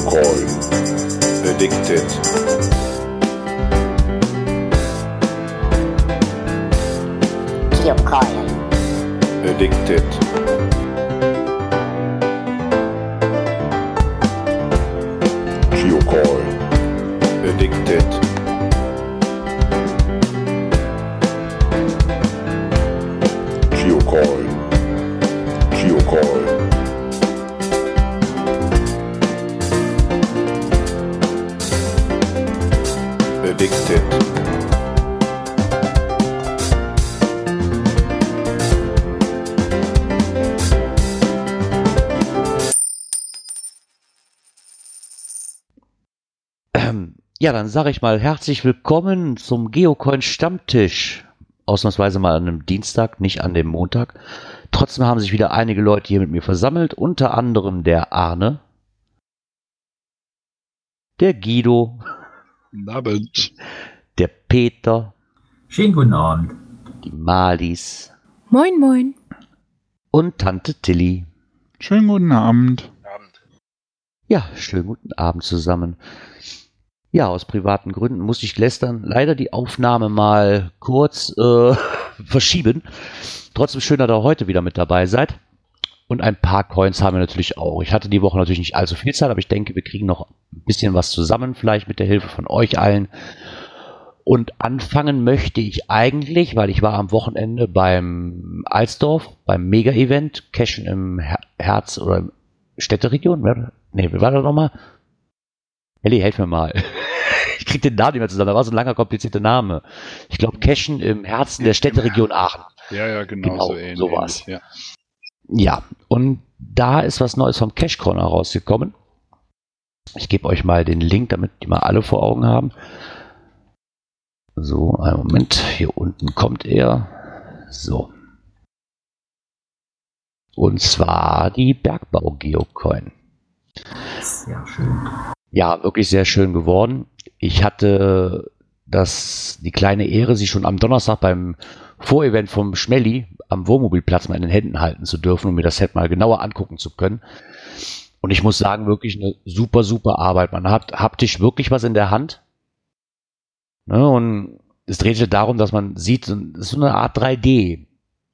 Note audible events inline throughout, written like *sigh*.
Geocoin. Addicted. Addicted. Ja, dann sage ich mal herzlich willkommen zum Geocoin Stammtisch. Ausnahmsweise mal an einem Dienstag, nicht an dem Montag. Trotzdem haben sich wieder einige Leute hier mit mir versammelt, unter anderem der Arne, der Guido, Guten Abend. der Peter, Schönen guten Abend. die Malis Moin, moin. und Tante Tilly. Schönen guten Abend. Ja, schönen guten Abend zusammen. Ja, aus privaten Gründen musste ich gestern leider die Aufnahme mal kurz äh, *laughs* verschieben. Trotzdem schön, dass ihr heute wieder mit dabei seid. Und ein paar Coins haben wir natürlich auch. Ich hatte die Woche natürlich nicht allzu viel Zeit, aber ich denke, wir kriegen noch ein bisschen was zusammen, vielleicht mit der Hilfe von euch allen. Und anfangen möchte ich eigentlich, weil ich war am Wochenende beim Alsdorf, beim Mega-Event, Cashen im Her Herz- oder Städteregion. Nee, wie war das nochmal? Elli, helf mir mal. *laughs* Ich krieg den Namen nicht mehr zusammen. Da war so ein langer, komplizierter Name. Ich glaube, Cashen im Herzen der Städteregion Aachen. Ja, ja, genau, Genau, so ähnlich. so war's. Ja. Ja, und da ist was Neues vom Cash Corner rausgekommen. Ich gebe euch mal den Link, damit die mal alle vor Augen haben. So, einen Moment. Hier unten kommt er. So. Und zwar die Bergbau Geocoin. Sehr schön. Ja, wirklich sehr schön geworden. Ich hatte das, die kleine Ehre, sie schon am Donnerstag beim Vorevent vom Schmelly am Wohnmobilplatz mal in den Händen halten zu dürfen und mir das Set mal genauer angucken zu können. Und ich muss sagen, wirklich eine super, super Arbeit. Man hat haptisch wirklich was in der Hand. Ne, und es dreht sich darum, dass man sieht, es ist so eine Art 3D.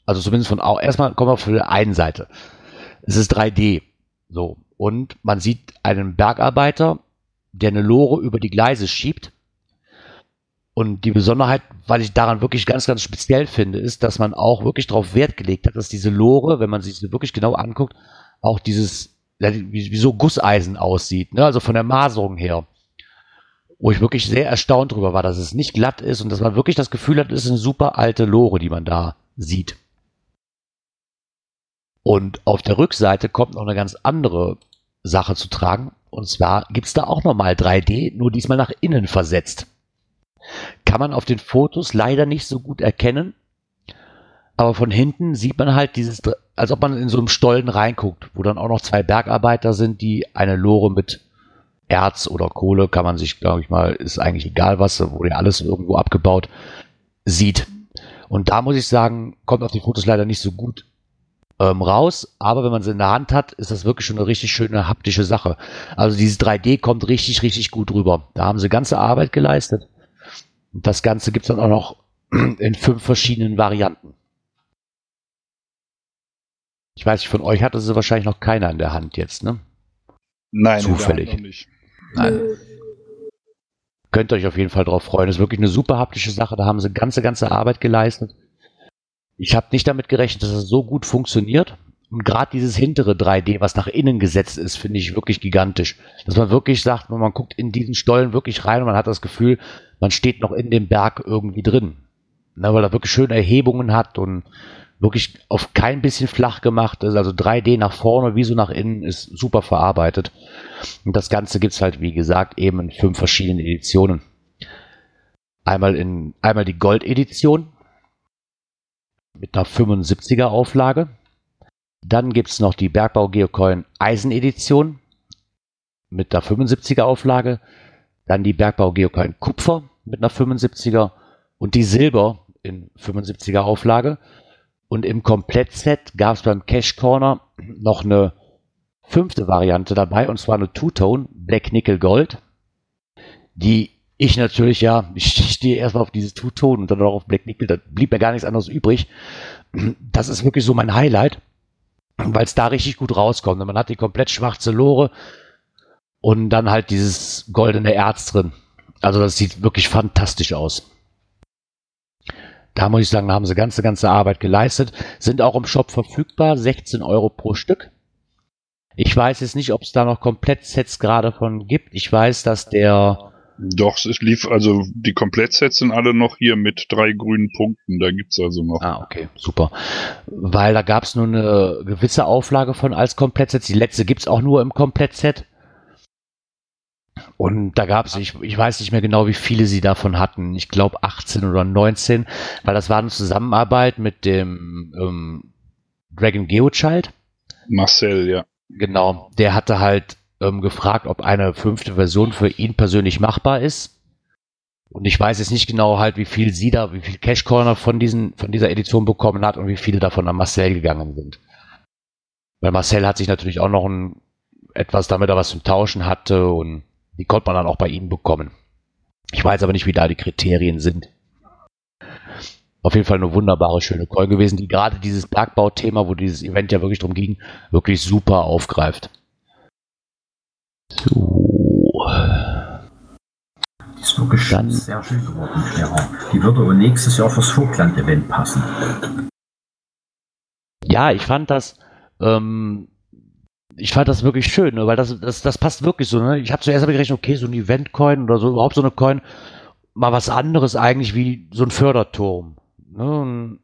Also zumindest von, erstmal kommen wir von der einen Seite. Es ist 3D. So. Und man sieht einen Bergarbeiter, der eine Lore über die Gleise schiebt. Und die Besonderheit, weil ich daran wirklich ganz, ganz speziell finde, ist, dass man auch wirklich darauf Wert gelegt hat, dass diese Lore, wenn man sich sie wirklich genau anguckt, auch dieses, wie, wie so Gusseisen aussieht, ne? also von der Maserung her. Wo ich wirklich sehr erstaunt drüber war, dass es nicht glatt ist und dass man wirklich das Gefühl hat, es ist eine super alte Lore, die man da sieht. Und auf der Rückseite kommt noch eine ganz andere Sache zu tragen. Und zwar gibt's da auch nochmal 3D, nur diesmal nach innen versetzt. Kann man auf den Fotos leider nicht so gut erkennen. Aber von hinten sieht man halt dieses, als ob man in so einem Stollen reinguckt, wo dann auch noch zwei Bergarbeiter sind, die eine Lore mit Erz oder Kohle, kann man sich, glaube ich mal, ist eigentlich egal was, wurde ja alles irgendwo abgebaut, sieht. Und da muss ich sagen, kommt auf die Fotos leider nicht so gut ähm, raus, aber wenn man sie in der Hand hat, ist das wirklich schon eine richtig schöne haptische Sache. Also dieses 3D kommt richtig, richtig gut rüber. Da haben sie ganze Arbeit geleistet. Und das Ganze gibt's dann auch noch *clears throat* in fünf verschiedenen Varianten. Ich weiß nicht, von euch hatte sie wahrscheinlich noch keiner in der Hand jetzt, ne? Nein, Zufällig. Nein. Könnt ihr euch auf jeden Fall drauf freuen. Das ist wirklich eine super haptische Sache. Da haben sie ganze, ganze Arbeit geleistet. Ich habe nicht damit gerechnet, dass es so gut funktioniert. Und gerade dieses hintere 3D, was nach innen gesetzt ist, finde ich wirklich gigantisch. Dass man wirklich sagt, man guckt in diesen Stollen wirklich rein und man hat das Gefühl, man steht noch in dem Berg irgendwie drin. Na, weil er wirklich schöne Erhebungen hat und wirklich auf kein bisschen flach gemacht ist. Also 3D nach vorne wie so nach innen ist super verarbeitet. Und das Ganze gibt's halt, wie gesagt, eben in fünf verschiedenen Editionen. Einmal in, einmal die Gold-Edition mit einer 75er Auflage. Dann gibt's noch die Bergbau Geocoin Eisen-Edition mit einer 75er Auflage. Dann die Bergbau Geocoin Kupfer mit einer 75er und die Silber in 75er Auflage. Und im Komplettset gab es beim Cash Corner noch eine fünfte Variante dabei und zwar eine Two-Tone Black Nickel Gold, die ich natürlich, ja, ich stehe erstmal auf dieses Two-Tone und dann auch auf Black Nickel, da blieb mir gar nichts anderes übrig. Das ist wirklich so mein Highlight, weil es da richtig gut rauskommt. Man hat die komplett schwarze Lore und dann halt dieses goldene Erz drin. Also das sieht wirklich fantastisch aus. Da muss ich sagen, da haben sie ganze, ganze Arbeit geleistet. Sind auch im Shop verfügbar, 16 Euro pro Stück. Ich weiß jetzt nicht, ob es da noch Komplettsets gerade von gibt. Ich weiß, dass der Doch, es lief, also die Komplettsets sind alle noch hier mit drei grünen Punkten. Da gibt's also noch. Ah, okay, super. Weil da gab es nur eine gewisse Auflage von als Komplettsets. Die letzte gibt es auch nur im Komplettset. Und da gab es, ich, ich weiß nicht mehr genau, wie viele sie davon hatten. Ich glaube 18 oder 19, weil das war eine Zusammenarbeit mit dem ähm, Dragon Geochild. Marcel, ja. Genau, der hatte halt ähm, gefragt, ob eine fünfte Version für ihn persönlich machbar ist. Und ich weiß jetzt nicht genau halt, wie viel sie da, wie viel Cash Corner von diesen, von dieser Edition bekommen hat und wie viele davon an Marcel gegangen sind. Weil Marcel hat sich natürlich auch noch ein, etwas, damit er was zum Tauschen hatte und die konnte man dann auch bei ihm bekommen. Ich weiß aber nicht, wie da die Kriterien sind. Auf jeden Fall eine wunderbare, schöne Coin gewesen, die gerade dieses Bergbau-Thema, wo dieses Event ja wirklich drum ging, wirklich super aufgreift. So. Die ist wirklich Dann- sehr schön geworden, Clara. Die würde auch nächstes Jahr fürs Vogtland-Event passen. Ja, ich fand das, ähm, ich fand das wirklich schön, ne, weil das, das, das passt wirklich so. Ne? Ich habe zuerst hab gerechnet, okay, so ein Event-Coin oder so, überhaupt so eine Coin, mal was anderes eigentlich wie so ein Förderturm. Ne?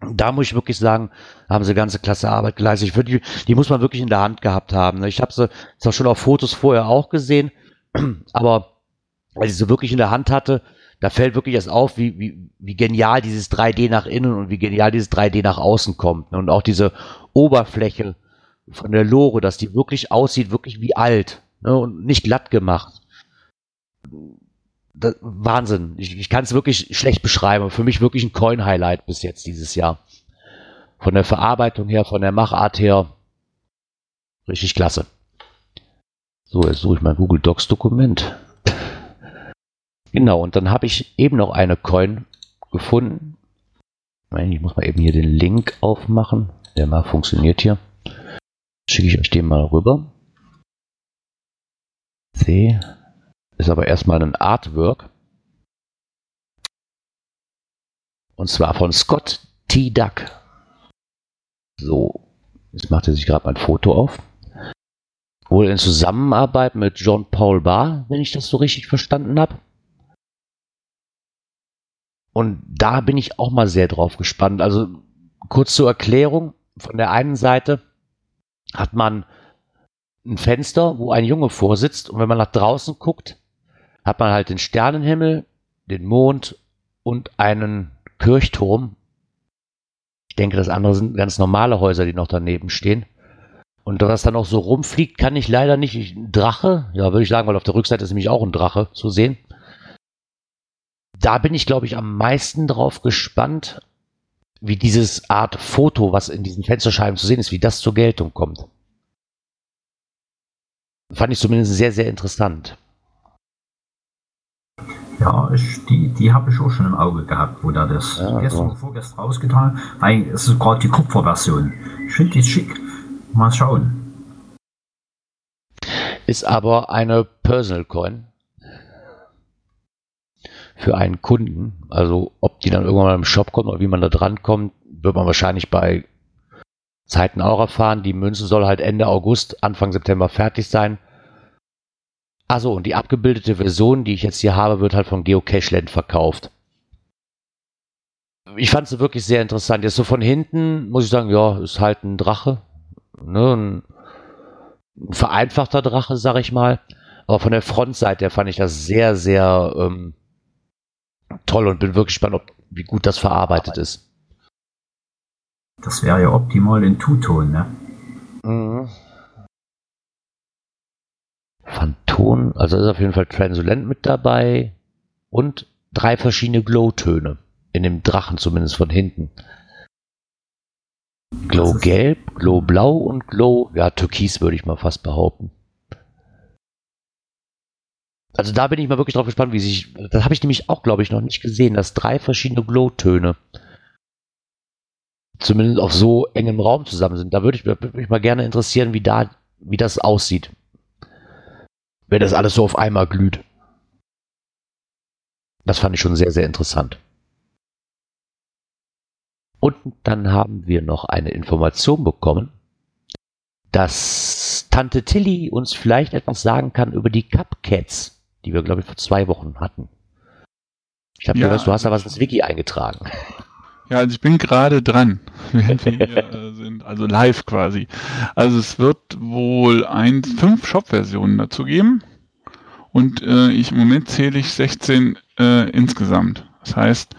Da muss ich wirklich sagen, haben sie ganze klasse Arbeit geleistet. Ich würd, die, die muss man wirklich in der Hand gehabt haben. Ne? Ich habe sie zwar schon auf Fotos vorher auch gesehen, *clears throat* aber als ich sie wirklich in der Hand hatte, da fällt wirklich erst auf, wie, wie, wie genial dieses 3D nach innen und wie genial dieses 3D nach außen kommt. ne? Und auch diese Oberfläche von der Lore, dass die wirklich aussieht, wirklich wie alt ne? und nicht glatt gemacht. Das, Wahnsinn. Ich, ich kann es wirklich schlecht beschreiben. Für mich wirklich ein Coin-Highlight bis jetzt dieses Jahr. Von der Verarbeitung her, von der Machart her. Richtig klasse. So, jetzt suche ich mein Google Docs Dokument. Genau, und dann habe ich eben noch eine Coin gefunden. Ich muss mal eben hier den Link aufmachen. Der mal funktioniert hier. Schicke ich euch den mal rüber. C. Ist aber erstmal ein Artwork. Und zwar von Scott T. Duck. So, jetzt macht er sich gerade mein Foto auf. Wohl in Zusammenarbeit mit John Paul Barr, wenn ich das so richtig verstanden habe. Und da bin ich auch mal sehr drauf gespannt. Also kurz zur Erklärung. Von der einen Seite hat man ein Fenster, wo ein Junge vorsitzt und wenn man nach draußen guckt, hat man halt den Sternenhimmel, den Mond und einen Kirchturm. Ich denke, das andere sind ganz normale Häuser, die noch daneben stehen. Und was dann auch so rumfliegt, kann ich leider nicht. Ich, ein Drache, ja, würde ich sagen, weil auf der Rückseite ist nämlich auch ein Drache zu sehen. Da bin ich, glaube ich, am meisten drauf gespannt, wie dieses Art Foto, was in diesen Fensterscheiben zu sehen ist, wie das zur Geltung kommt. Fand ich zumindest sehr, sehr interessant. Ja, ich, die, die habe ich auch schon im Auge gehabt, wo da das Ja, gestern so. oder vorgestern rausgetan. Weil es ist gerade die Kupferversion. Ich finde die schick. Mal schauen. Ist aber eine Personal Coin für einen Kunden. Also ob die dann irgendwann mal im Shop kommt oder wie man da dran kommt, wird man wahrscheinlich bei Zeiten auch erfahren. Die Münze soll halt Ende August, Anfang September fertig sein. Also und die abgebildete Version, die ich jetzt hier habe, wird halt von Geocacheland verkauft. Ich fand sie wirklich sehr interessant. Jetzt so von hinten muss ich sagen, ja, ist halt ein Drache. Ne, ein, ein vereinfachter Drache, sag ich mal. Aber von der Frontseite her fand ich das sehr, sehr ähm, toll und bin wirklich gespannt, ob, wie gut das verarbeitet ist. Das wäre ja optimal in Two-Ton, ne? Mhm. Phantom, also ist auf jeden Fall Transluent mit dabei und drei verschiedene Glow-Töne. In dem Drachen zumindest von hinten. Glow Gelb, Glow Blau und Glow, ja, Türkis würde ich mal fast behaupten. Also da bin ich mal wirklich drauf gespannt, wie sich, das habe ich nämlich auch, glaube ich, noch nicht gesehen, dass drei verschiedene Glow-Töne zumindest auf so engem Raum zusammen sind. Da würde ich mich mal gerne interessieren, wie da, wie das aussieht. Wenn das alles so auf einmal glüht. Das fand ich schon sehr, sehr interessant. Und dann haben wir noch eine Information bekommen, dass Tante Tilly uns vielleicht etwas sagen kann über die Cupcats, die wir, glaube ich, vor zwei Wochen hatten. Ich habe Ja, gehört, du hast da was ins Wiki eingetragen. Ja, also ich bin gerade dran, *laughs* wir hier äh, *laughs* sind, also live quasi. Also es wird wohl ein, fünf Shop-Versionen dazu geben und äh, ich im Moment zähle ich 16 äh, insgesamt. Das heißt,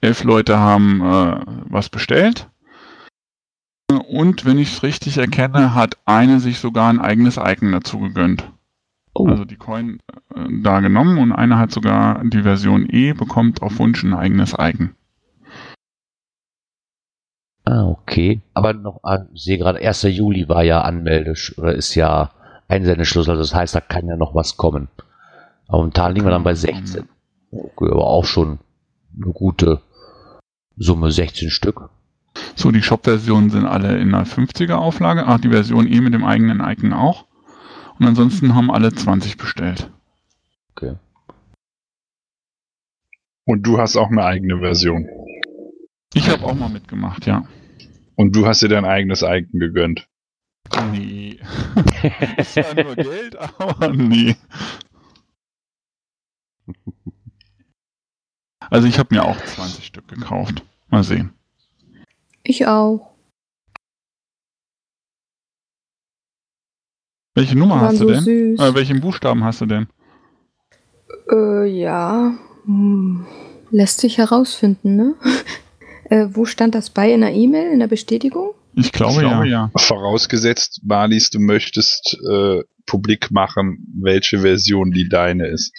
elf Leute haben äh, was bestellt und wenn ich es richtig erkenne, hat eine sich sogar ein eigenes Icon dazu gegönnt. Oh, Also die Coin äh, da genommen und eine hat sogar die Version E, bekommt auf Wunsch ein eigenes Icon. Ah, okay. Aber noch, ich sehe gerade, 1. Juli war ja Anmelde, oder ist ja Einsendeschluss, also das heißt, da kann ja noch was kommen. Aber momentan liegen wir dann bei 16. Okay, aber auch schon eine gute Summe, 16 Stück. So, die Shop-Versionen sind alle in einer 50er Auflage. Ach, die Version E mit dem eigenen Icon auch. Und ansonsten haben alle 20 bestellt. Okay. Und du hast auch eine eigene Version. Ich habe auch mal mitgemacht, ja. Und du hast dir dein eigenes Icon gegönnt. Nee. *laughs* Das war nur Geld, aber nee. Also ich habe mir auch 20 Stück gekauft. Mal sehen. Ich auch. Welche Nummer hast du so denn? süß. Äh, welchen Buchstaben hast du denn? Äh, ja. Hm. Lässt sich herausfinden, ne? *laughs* äh, wo stand das bei in der E-Mail, in der Bestätigung? Ich glaube, ja. Vorausgesetzt, Balis, du möchtest äh, publik machen, welche Version die deine ist.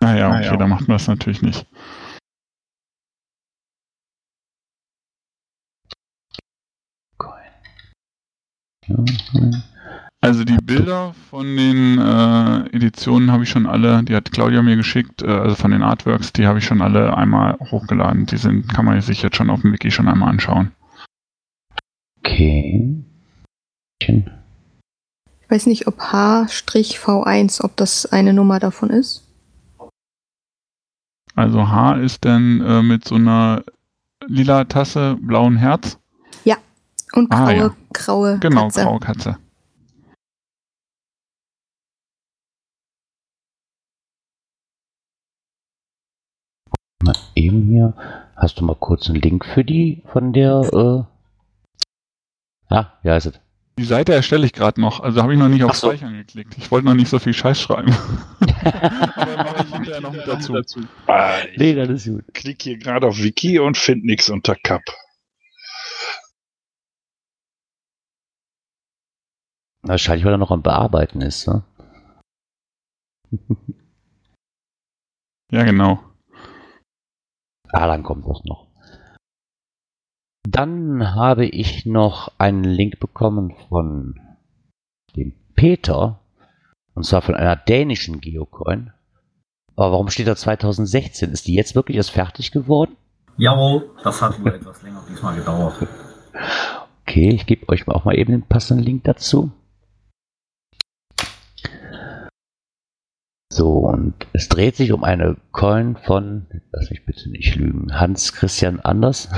Naja, okay, ja. dann macht man das natürlich nicht. Mhm. Also die Bilder von den äh, Editionen habe ich schon alle, die hat Claudia mir geschickt, äh, also von den Artworks, die habe ich schon alle einmal hochgeladen. Die sind, kann man sich jetzt schon auf dem Wiki schon einmal anschauen. Okay. Ich weiß nicht, ob H-V1, ob das eine Nummer davon ist. Also H ist dann äh, mit so einer lila Tasse, blauen Herz. Und Ah, graue, ja. graue Genau, Katze. graue Katze. Hier. Hast du mal kurz einen Link für die von der, äh. Ah, ja, ist es. Die Seite erstelle ich gerade noch, also habe ich noch nicht auf so. Speichern geklickt. Ich wollte noch nicht so viel Scheiß schreiben. *laughs* Aber mache ich hinterher noch mit dazu. Ah, ich Nee, das ist gut. klick hier gerade auf Wiki und finde nichts unter Cup. Wahrscheinlich, weil er noch am Bearbeiten ist, ne? Ja, genau. Ah, dann kommt das noch. Dann habe ich noch einen Link bekommen von dem Peter, und zwar von einer dänischen Geocoin. Aber warum steht da 2016? Ist die jetzt wirklich erst fertig geworden? Jawohl, das hat wohl *laughs* etwas länger diesmal gedauert. Okay, ich gebe euch auch mal eben den passenden Link dazu. So, und es dreht sich um eine Coin von, lass mich bitte nicht lügen, Hans Christian Anders.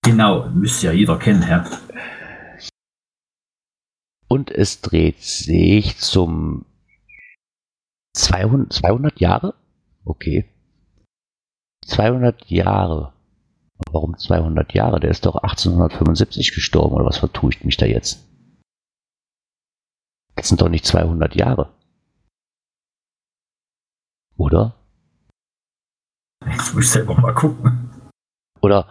Genau, müsste ja jeder kennen, Herr. Und es dreht sich zum 200, 200 Jahre? Okay. 200 Jahre. Warum 200 Jahre? Der ist doch 1875 gestorben, oder was vertue ich mich da jetzt? Das sind doch nicht 200 Jahre. Oder? Jetzt muss ich selber mal gucken. Oder,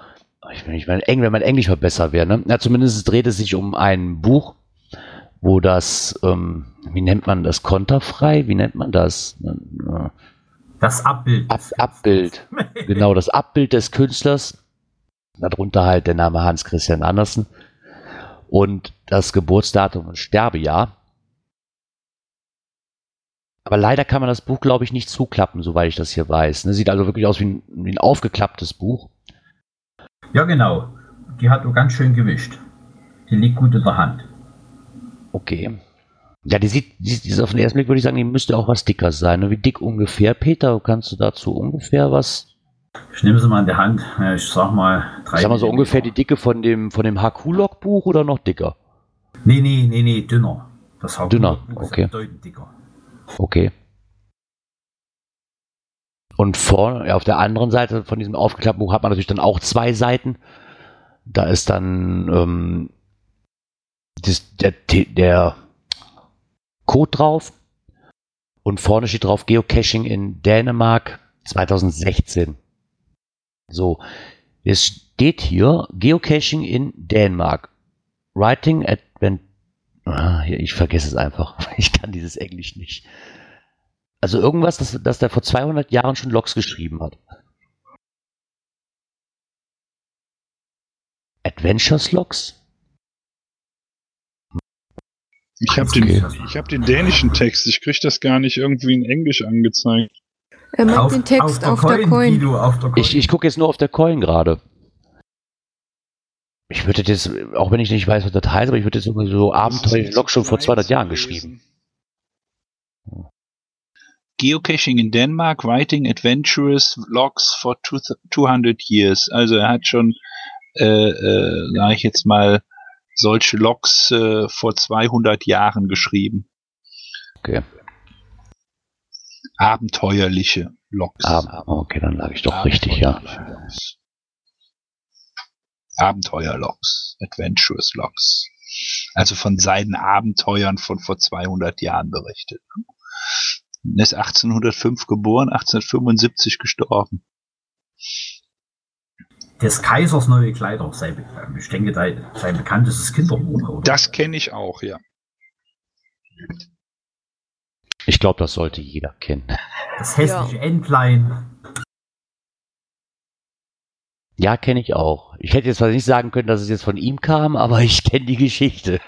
ich meine, ich meine, wenn mein Englisch mal besser wäre, ne? Na, zumindest dreht es sich um ein Buch, wo das, ähm, wie nennt man das, konterfrei? Wie nennt man das? Das Abbild. Ab Abbild. *laughs* Genau, das Abbild des Künstlers Darunter halt der Name Hans Christian Andersen und das Geburtsdatum und Sterbejahr. Aber leider kann man das Buch, glaube ich, nicht zuklappen, soweit ich das hier weiß. Ne? Sieht also wirklich aus wie ein, wie ein aufgeklapptes Buch. Ja, genau. Die hat auch ganz schön gewischt. Die liegt gut in der Hand. Okay. Ja, die sieht, die, die ist auf den ersten Blick würde ich sagen, die müsste auch was dicker sein. Ne? Wie dick ungefähr? Peter, kannst du dazu ungefähr was? Ich nehme sie mal in der Hand. Ja, Ich sag mal drei. Sagen wir so ungefähr die Dicke von dem, von dem HQ-Log-Buch oder noch dicker? Nee, nee, nee, nee, dünner. Das Hauptbuch Dünner, ist okay. bedeutend dicker. Okay. Und vor, ja, auf der anderen Seite von diesem aufgeklappten Buch hat man natürlich dann auch zwei Seiten. Da ist dann ähm, das, der, der Code drauf und vorne steht drauf Geocaching in Dänemark 2016. So, es steht hier Geocaching in Dänemark. Writing Advent. Ah, ich vergesse es einfach. *laughs* Ich kann dieses Englisch nicht. Also irgendwas, dass, dass der vor 200 Jahren schon Logs geschrieben hat. Adventures Logs? Ich habe Okay. den, ich hab den dänischen Text, ich krieg das gar nicht irgendwie in Englisch angezeigt. Er meint den Text auf, der Coin. Guido, auf der Coin. Ich, ich gucke jetzt nur auf der Coin gerade. Ich würde jetzt, auch wenn ich nicht weiß, was das heißt, aber ich würde jetzt irgendwie so abenteuerliche Logs schon vor 200 Jahren geschrieben. Geocaching in Denmark, writing adventurous logs for two, 200 years. Also er hat schon, äh, äh, sag ich jetzt mal, solche Logs äh, vor 200 Jahren geschrieben. Okay. Abenteuerliche Logs. Ah, okay, dann lag ich doch richtig, ja. Logs. Abenteuerlogs, Adventurous Logs. Also von seinen Abenteuern von vor 200 Jahren berichtet. Er ist 1805 geboren, 1875 gestorben. Des Kaisers neue Kleider. Sein, ich denke, sein bekanntestes Kinderbuch. Oder? Das kenne ich auch, ja. Ich glaube, das sollte jeder kennen. Das hässliche Entlein. Ja, kenne ich auch. Ich hätte jetzt zwar nicht sagen können, dass es jetzt von ihm kam, aber *laughs* ich kenne die Geschichte.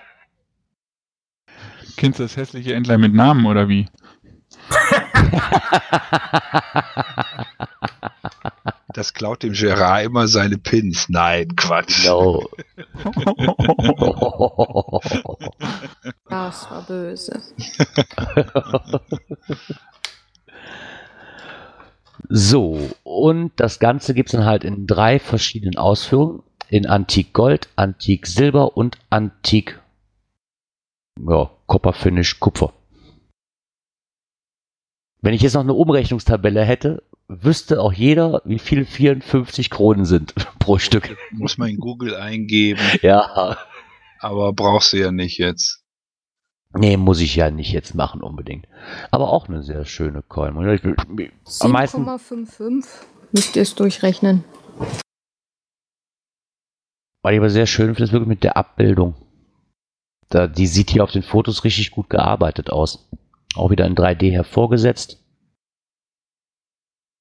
Kennst du das hässliche Entlein mit Namen oder wie? *laughs* Das klaut dem Gerard immer seine Pins. Nein, Quatsch. Genau. *laughs* Das war böse. So, und das Ganze gibt es dann halt in drei verschiedenen Ausführungen. In Antik Gold, Antik Silber und Antik ja, Copperfinish Kupfer. Wenn ich jetzt noch eine Umrechnungstabelle hätte, wüsste auch jeder, wie viel 54 Kronen sind *laughs* pro Stück. Muss man in Google eingeben, Ja, aber brauchst du ja nicht jetzt. Nee, muss ich ja nicht jetzt machen unbedingt. Aber auch eine sehr schöne Coin. Und ich will- Am meisten 7,55 müsst ihr es durchrechnen. Was ich aber sehr schön finde, ist wirklich mit der Abbildung. Da, die sieht hier auf den Fotos richtig gut gearbeitet aus. Auch wieder in 3D hervorgesetzt.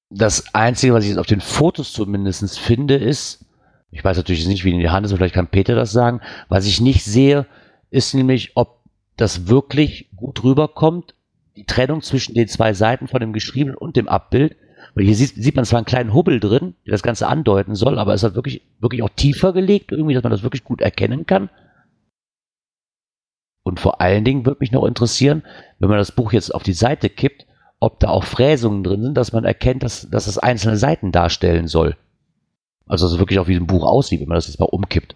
Das Einzige, was ich jetzt auf den Fotos zumindest finde, ist, ich weiß natürlich nicht, wie in die Hand ist, aber vielleicht kann Peter das sagen, was ich nicht sehe, ist nämlich, ob das wirklich gut rüberkommt, die Trennung zwischen den zwei Seiten von dem Geschriebenen und dem Abbild. Weil hier sieht, sieht man zwar einen kleinen Hubbel drin, der das Ganze andeuten soll, aber es hat wirklich, wirklich auch tiefer gelegt, irgendwie, dass man das wirklich gut erkennen kann. Und vor allen Dingen würde mich noch interessieren, wenn man das Buch jetzt auf die Seite kippt, ob da auch Fräsungen drin sind, dass man erkennt, dass, dass das einzelne Seiten darstellen soll. Also dass es wirklich auch wie ein Buch aussieht, wenn man das jetzt mal umkippt.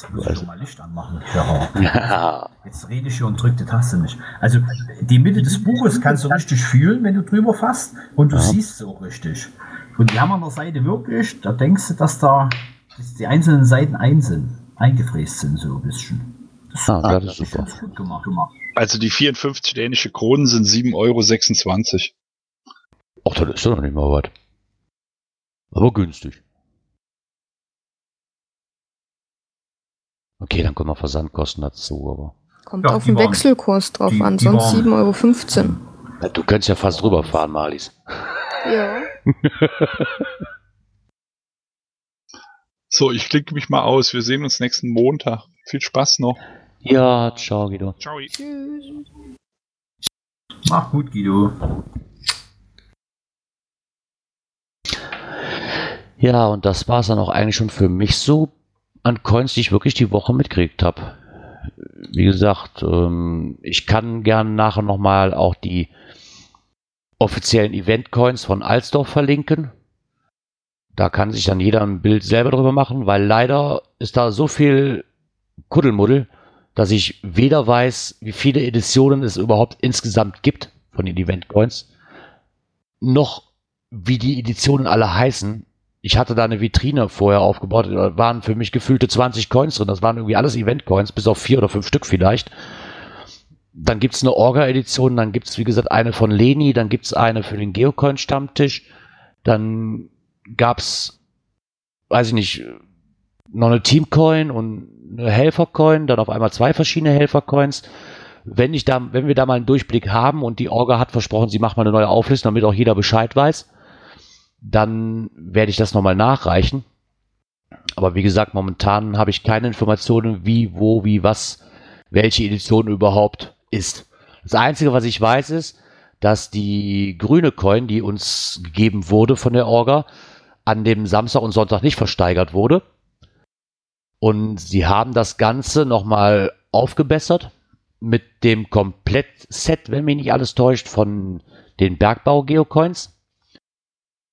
Jetzt muss ich doch mal Licht anmachen. *laughs* Ja. Jetzt rede ich hier und drücke die Taste nicht. Also die Mitte des Buches kannst du richtig fühlen, wenn du drüber fasst und du Ja. siehst es auch richtig. Und die haben an der Seite wirklich, da denkst du, dass da dass die einzelnen Seiten ein sind, eingefräst sind so ein bisschen. Das, Ah, das ist ich super. gut gemacht. Also die 54 dänische Kronen sind 7,26 Euro. ach, das ist doch noch nicht mal was. Aber günstig. Okay, dann kommen noch Versandkosten dazu, aber. Kommt Ja, auf den Wechselkurs drauf die- an, die sonst waren- 7,15 Euro. Ja, Du könntest ja fast rüberfahren, Marlies. Ja. *laughs* So, ich klicke mich mal aus. Wir sehen uns nächsten Montag. Viel Spaß noch. Ja, ciao, Guido. Ciao. Tschüss. Mach gut, Guido. Ja, und das war es dann auch eigentlich schon für mich so an Coins, die ich wirklich die Woche mitgekriegt habe. Wie gesagt, ähm, ich kann gerne nachher nochmal auch die offiziellen Event-Coins von Alsdorf verlinken. Da kann sich dann jeder ein Bild selber drüber machen, weil leider ist da so viel Kuddelmuddel, dass ich weder weiß, wie viele Editionen es überhaupt insgesamt gibt von den Event-Coins, noch wie die Editionen alle heißen. Ich hatte da eine Vitrine vorher aufgebaut, da waren für mich gefühlte 20 Coins drin. Das waren irgendwie alles Event-Coins, bis auf vier oder fünf Stück vielleicht. Dann gibt es eine Orga-Edition, dann gibt es, wie gesagt, eine von Leni, dann gibt es eine für den Geocoin-Stammtisch. Dann gab es, weiß ich nicht, noch eine Teamcoin und eine Helfercoin, dann auf einmal zwei verschiedene Helfercoins. Wenn ich da, wenn wir da mal einen Durchblick haben und die Orga hat versprochen, sie macht mal eine neue Auflistung, damit auch jeder Bescheid weiß, dann werde ich das nochmal nachreichen. Aber wie gesagt, momentan habe ich keine Informationen, wie, wo, wie, was, welche Edition überhaupt ist. Das Einzige, was ich weiß, ist, dass die grüne Coin, die uns gegeben wurde von der Orga, an dem Samstag und Sonntag nicht versteigert wurde. Und sie haben das Ganze nochmal aufgebessert mit dem Komplettset, wenn mich nicht alles täuscht, von den Bergbau-Geocoins.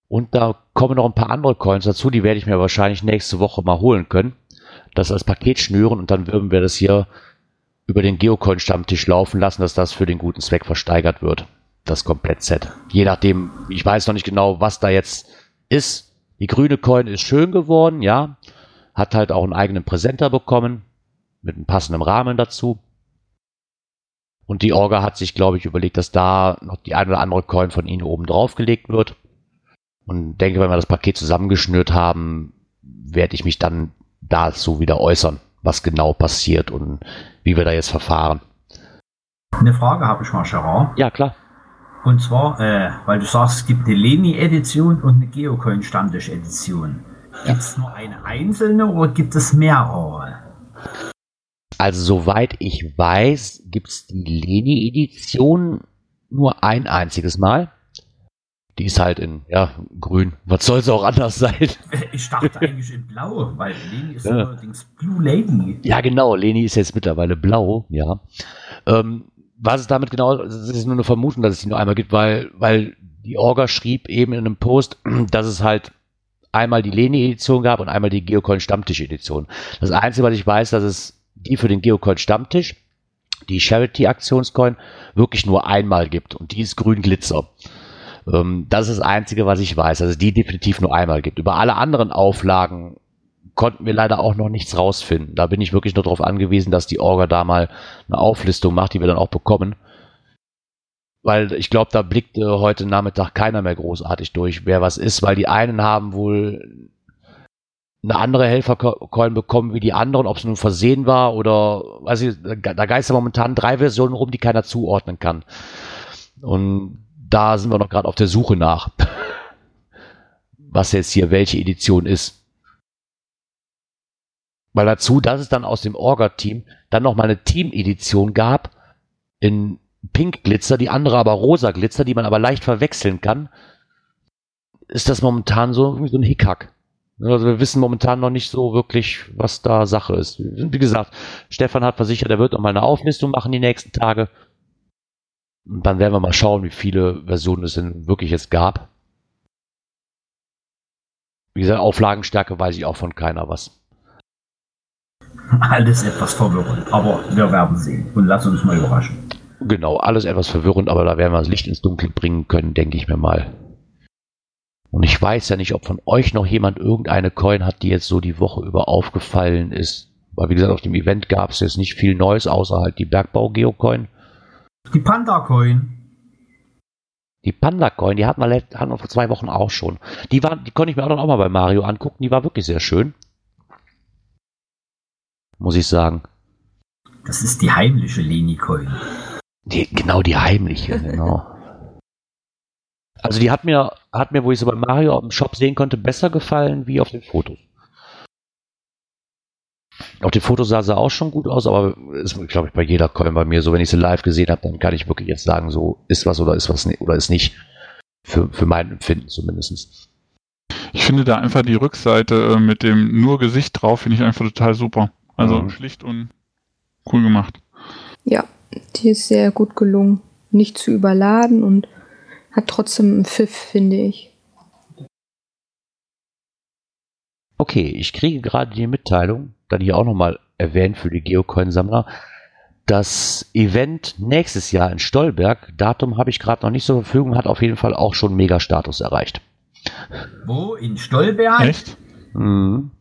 Und da kommen noch ein paar andere Coins dazu, die werde ich mir wahrscheinlich nächste Woche mal holen können. Das als Paket schnüren und dann würden wir das hier über den Geocoin-Stammtisch laufen lassen, dass das für den guten Zweck versteigert wird. Das Komplettset. Je nachdem, ich weiß noch nicht genau, was da jetzt ist. Die grüne Coin ist schön geworden, ja. Hat halt auch einen eigenen Präsenter bekommen. Mit einem passenden Rahmen dazu. Und die Orga hat sich, glaube ich, überlegt, dass da noch die ein oder andere Coin von ihnen oben drauf gelegt wird. Und denke, wenn wir das Paket zusammengeschnürt haben, werde ich mich dann dazu wieder äußern, was genau passiert und wie wir da jetzt verfahren. Eine Frage habe ich mal, Gerard. Ja, klar. Und zwar, äh, weil du sagst, es gibt eine Leni-Edition und eine Geocoin-Stammtisch-Edition. Gibt es nur eine einzelne oder gibt es mehrere? Also soweit ich weiß, gibt es die Leni-Edition nur ein einziges Mal. Die ist halt in ja, grün. Was soll es auch anders sein? *laughs* Ich dachte eigentlich in blau, weil Leni ist Ja. allerdings Blue Lady. Ja, genau. Leni ist jetzt mittlerweile blau, ja. Ähm, was es damit genau, das ist nur eine Vermutung, dass es die nur einmal gibt, weil, weil die Orga schrieb eben in einem Post, *clears throat* dass es halt einmal die Leni-Edition gab und einmal die Geocoin Stammtisch-Edition. Das Einzige, was ich weiß, dass es die für den Geocoin Stammtisch, die Charity-Aktionscoin, wirklich nur einmal gibt und die ist grün Glitzer. Ähm, das ist das Einzige, was ich weiß, dass es die definitiv nur einmal gibt. Über alle anderen Auflagen konnten wir leider auch noch nichts rausfinden. Da bin ich wirklich nur darauf angewiesen, dass die Orga da mal eine Auflistung macht, die wir dann auch bekommen. Weil ich glaube, da blickt äh, heute Nachmittag keiner mehr großartig durch, wer was ist, weil die einen haben wohl eine andere Helfercoin bekommen wie die anderen, ob es nun versehen war oder, weiß ich, da geistern momentan drei Versionen rum, die keiner zuordnen kann. Und da sind wir noch gerade auf der Suche nach, *laughs* was jetzt hier welche Edition ist. Weil dazu, dass es dann aus dem Orga-Team dann noch mal eine Team-Edition gab in Pink Glitzer, die andere aber rosa Glitzer, die man aber leicht verwechseln kann, ist das momentan so, so ein Hickhack. Also wir wissen momentan noch nicht so wirklich, was da Sache ist. Wie gesagt, Stefan hat versichert, er wird noch mal eine Auflistung machen die nächsten Tage. Und dann werden wir mal schauen, wie viele Versionen es denn wirklich jetzt gab. Wie gesagt, Auflagenstärke weiß ich auch von keiner was. Alles etwas verwirrend, aber wir werden sehen und lass uns mal überraschen. Genau, alles etwas verwirrend, aber da werden wir das Licht ins Dunkel bringen können, denke ich mir mal. Und ich weiß ja nicht, ob von euch noch jemand irgendeine Coin hat, die jetzt so die Woche über aufgefallen ist. Weil, wie gesagt, auf dem Event gab es jetzt nicht viel Neues, außer halt die Bergbau-Geocoin. Die Panda-Coin. Die Panda-Coin, die hatten wir, let- hatten wir vor zwei Wochen auch schon. Die, war, die konnte ich mir auch auch mal bei Mario angucken. Die war wirklich sehr schön. Muss ich sagen. Das ist die heimliche Leni-Coin. Die, genau, die heimliche, genau. Also die hat mir, hat mir, wo ich sie bei Mario im Shop sehen konnte, besser gefallen wie auf den Fotos. Auf den Fotos sah sie auch schon gut aus, aber ist, glaube ich, bei jeder Coin bei mir so, wenn ich sie live gesehen habe, dann kann ich wirklich jetzt sagen, so ist was oder ist was ni- oder ist nicht. Für, für mein Empfinden zumindest. Ich finde da einfach die Rückseite äh, mit dem nur Gesicht drauf, finde ich einfach total super. Also Mhm. schlicht und cool gemacht. Ja, die ist sehr gut gelungen. Nicht zu überladen und hat trotzdem einen Pfiff, finde ich. Okay, ich kriege gerade die Mitteilung, dann hier auch nochmal erwähnt für die Geocoin-Sammler. Das Event nächstes Jahr in Stolberg, Datum habe ich gerade noch nicht zur Verfügung, hat auf jeden Fall auch schon Mega-Status erreicht. Wo? In Stolberg? Echt? Mhm.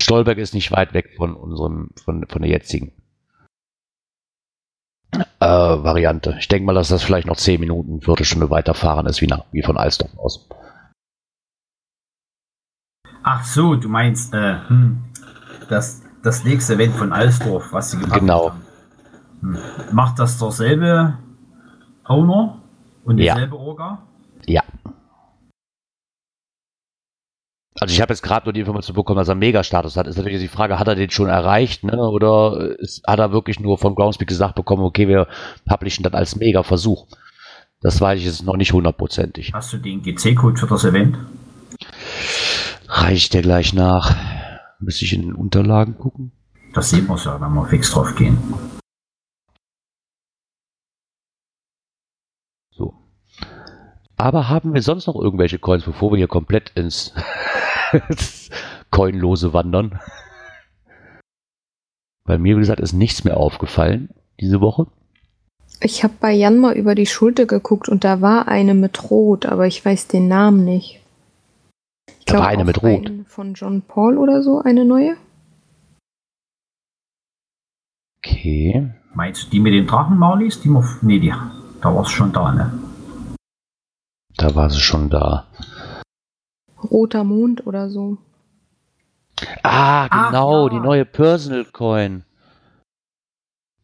Stolberg ist nicht weit weg von unserem, von, von der jetzigen äh, Variante. Ich denke mal, dass das vielleicht noch 10 Minuten, Viertelstunde weiterfahren ist, wie, nach, wie von Alsdorf aus. Ach so, du meinst äh, hm, das, das nächste Event von Alsdorf, was sie gemacht Genau. haben. Hm. Macht das derselbe Owner und Ja. dieselbe Orga? Ja. Also ich habe jetzt gerade nur die Information bekommen, dass er Mega-Status hat. Ist natürlich die Frage, hat er den schon erreicht, ne? Oder ist, hat er wirklich nur von Groundspeak gesagt bekommen, okay, wir publishen das als Mega-Versuch. Das weiß ich jetzt noch nicht hundertprozentig. Hast du den GC-Code für das Event? Reicht der gleich nach? Müsste ich in den Unterlagen gucken? Das sehen wir ja, wenn wir fix drauf gehen. So. Aber haben wir sonst noch irgendwelche Coins, bevor wir hier komplett ins *laughs* Coinlose wandern? Bei mir, wie gesagt, ist nichts mehr aufgefallen diese Woche. Ich habe bei Jan mal über die Schulter geguckt und da war eine mit Rot, aber ich weiß den Namen nicht. Ich Da war glaub, eine mit Rot. Von John Paul oder so, eine neue. Okay. Meinst du die mit den Drachen, Marlies? Die nee, die, da war es schon da, ne? Da war sie schon da. Roter Mond oder so. Ah, Ach, genau, ja. die neue Personal Coin.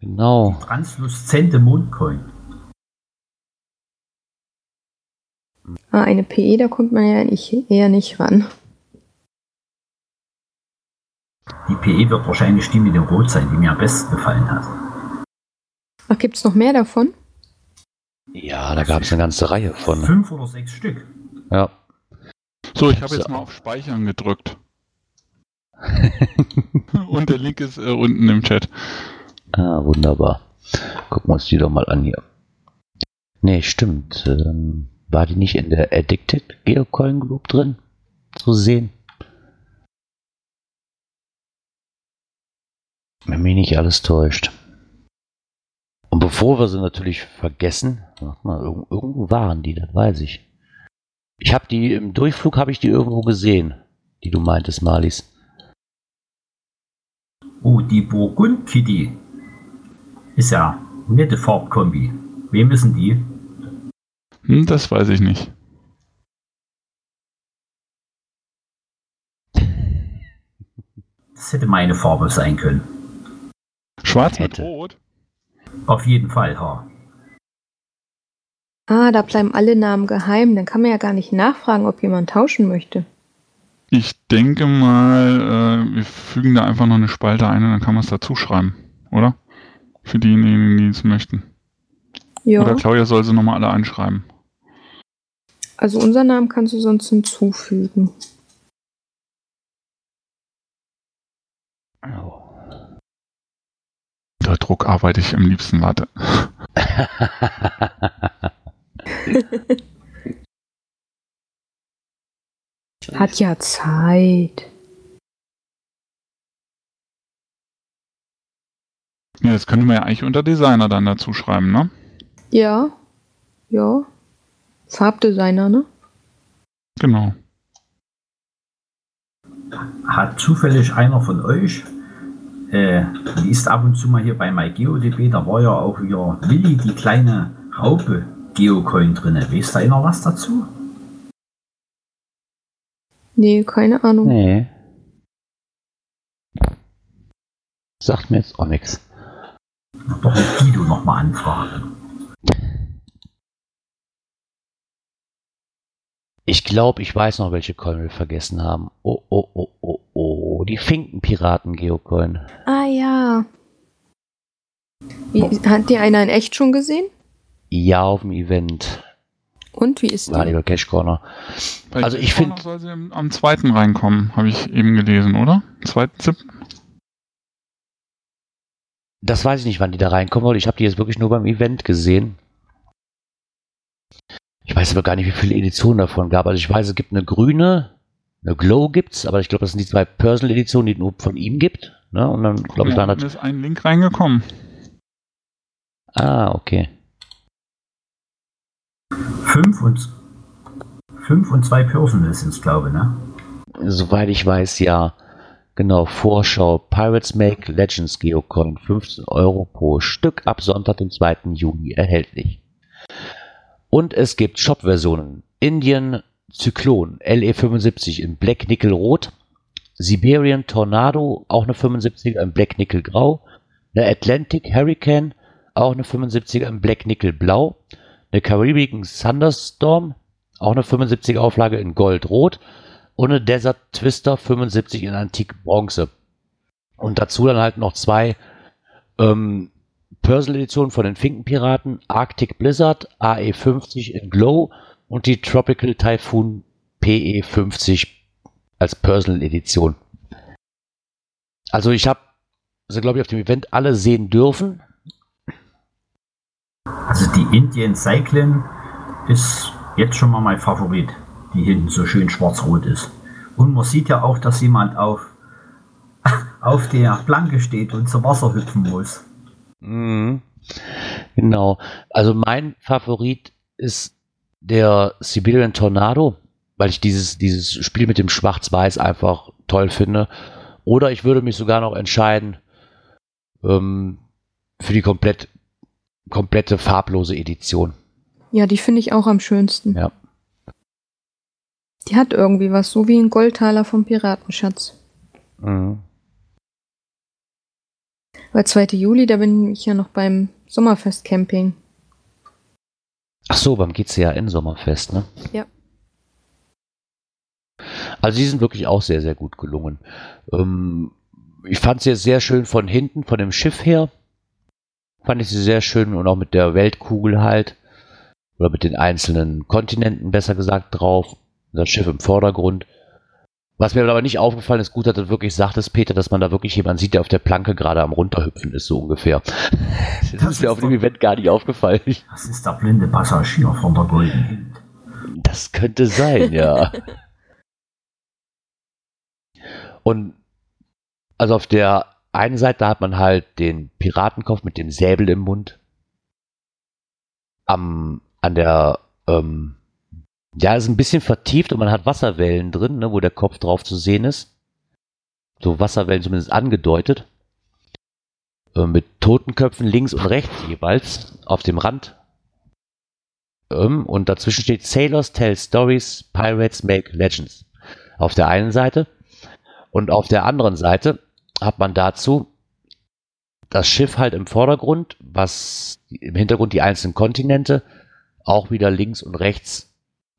Genau. Transluzente Mondcoin. Ah, eine PE, da kommt man ja nicht, eher nicht ran. Die PE wird wahrscheinlich die mit dem Rot sein, die mir am besten gefallen hat. Ach, gibt's noch mehr davon? Ja, da gab es eine ganze Reihe von. Fünf oder sechs Stück. Ja. So, ich habe jetzt mal auf Speichern gedrückt. *laughs* Und der Link ist äh, unten im Chat. Ah, wunderbar. Gucken wir uns die doch mal an hier. Nee, stimmt. Ähm, war die nicht in der Addicted Geocoin Group drin? Zu sehen? Wenn mich nicht alles täuscht. Und bevor wir sie natürlich vergessen, mal, irg- irgendwo waren die, das weiß ich. Ich habe die im Durchflug habe ich die irgendwo gesehen, die du meintest, Marlies. Oh, die Burgund Kitty. Ist ja nette Farbkombi. Wem müssen die? Hm, das weiß ich nicht. Das hätte meine Farbe sein können. Schwarz mit Hätte. Rot? Auf jeden Fall, ha. Ah, da bleiben alle Namen geheim. Dann kann man ja gar nicht nachfragen, ob jemand tauschen möchte. Ich denke mal, äh, wir fügen da einfach noch eine Spalte ein und dann kann man es dazu schreiben, oder? Für diejenigen, die es möchten. Ja, Oder Claudia soll sie nochmal alle anschreiben. also unser Namen kannst du sonst hinzufügen. Oh. Unter Druck arbeite ich am liebsten, warte. *laughs* Hat ja Zeit. Ja, das könnte man ja eigentlich unter Designer dann dazu schreiben, ne? Ja, ja. Farbdesigner, ne? Genau. Hat zufällig einer von euch, äh, liest ab und zu mal hier bei MyGeoDB, da war ja auch hier Willi, die kleine Raupe Geocoin drin. Weiß da einer was dazu? Nee, keine Ahnung. Nee. Sagt mir jetzt auch nichts. Doch mit Guido nochmal anfragen. Ich glaube, ich weiß noch, welche Coin wir vergessen haben. Oh, oh, oh, oh, oh. Oh, die Finkenpiraten Geocoin. Ah ja. Wie, hat die einer in echt schon gesehen? Ja, auf dem Event. Und wie ist die? Radio Cash Corner. Bei Also ich Discord find- soll sie am, am zweiten reinkommen, habe ich eben gelesen, oder? Zweiten siebten? Das weiß ich nicht, wann die da reinkommen, weil ich habe die jetzt wirklich nur beim Event gesehen. Ich weiß aber gar nicht, wie viele Editionen davon gab. Also ich weiß, es gibt eine grüne, eine Glow gibt's, aber ich glaube, das sind die zwei Personal-Editionen, die es nur von ihm gibt. Ne? Und dann glaube ich, Ja, das. ist ein Link reingekommen. Ah, okay. Fünf und, fünf und zwei Personal sind es, glaube ich, ne? Soweit ich weiß, ja. Genau, Vorschau. Pirates Make Legends Geocoin. 15 Euro pro Stück ab Sonntag, den 2. Juli erhältlich. Und es gibt Shop-Versionen. Indian Zyklon LE75 in Black Nickel Rot. Siberian Tornado, auch eine 75er in Black Nickel Grau. Eine Atlantic Hurricane, auch eine 75er in Black Nickel Blau. Eine Caribbean Thunderstorm, auch eine 75er Auflage in Gold Rot und eine Desert Twister 75 in Antik Bronze. Und dazu dann halt noch zwei ähm, Personal Editionen von den Finkenpiraten, Arctic Blizzard AE50 in Glow und die Tropical Typhoon PE50 als Personal Edition. Also ich habe sie, glaube ich, auf dem Event alle sehen dürfen. Also die Indian Cyclone ist jetzt schon mal mein Favorit, die hinten so schön schwarz-rot ist. Und man sieht ja auch, dass jemand auf, *laughs* auf der Planke steht und zum Wasser hüpfen muss. Mhm. Genau. Also mein Favorit ist der Siberian Tornado, weil ich dieses, dieses Spiel mit dem Schwarz-Weiß einfach toll finde. Oder ich würde mich sogar noch entscheiden ähm, für die komplett, komplette farblose Edition. Ja, die finde ich auch am schönsten. Ja. Die hat irgendwie was, so wie ein Goldtaler vom Piratenschatz. Mhm. Weil 2. Juli, da bin ich ja noch beim Sommerfest-Camping. Ach so, beim GCAN Sommerfest, ne? Ja. Also die sind wirklich auch sehr, sehr gut gelungen. Ähm, ich fand sie sehr schön von hinten, von dem Schiff her. Fand ich sie sehr schön und auch mit der Weltkugel halt. Oder mit den einzelnen Kontinenten, besser gesagt, drauf. Das Schiff im Vordergrund. Was mir aber nicht aufgefallen ist, gut, dass du wirklich sagtest, Peter, dass man da wirklich jemanden sieht, der auf der Planke gerade am runterhüpfen ist, so ungefähr. *laughs* Das, Das ist mir auf dem Event gar nicht aufgefallen. Das ist der blinde Passagier von der Golden. Das könnte sein, ja. *laughs* Und also auf der einen Seite hat man halt den Piratenkopf mit dem Säbel im Mund. Am, an der, ähm, ja, ist ein bisschen vertieft und man hat Wasserwellen drin, ne, wo der Kopf drauf zu sehen ist. So Wasserwellen zumindest angedeutet. Äh, mit Totenköpfen links und rechts jeweils auf dem Rand ähm, und dazwischen steht Sailors tell stories, Pirates make legends. Auf der einen Seite. Und auf der anderen Seite hat man dazu das Schiff halt im Vordergrund, was im Hintergrund die einzelnen Kontinente, auch wieder links und rechts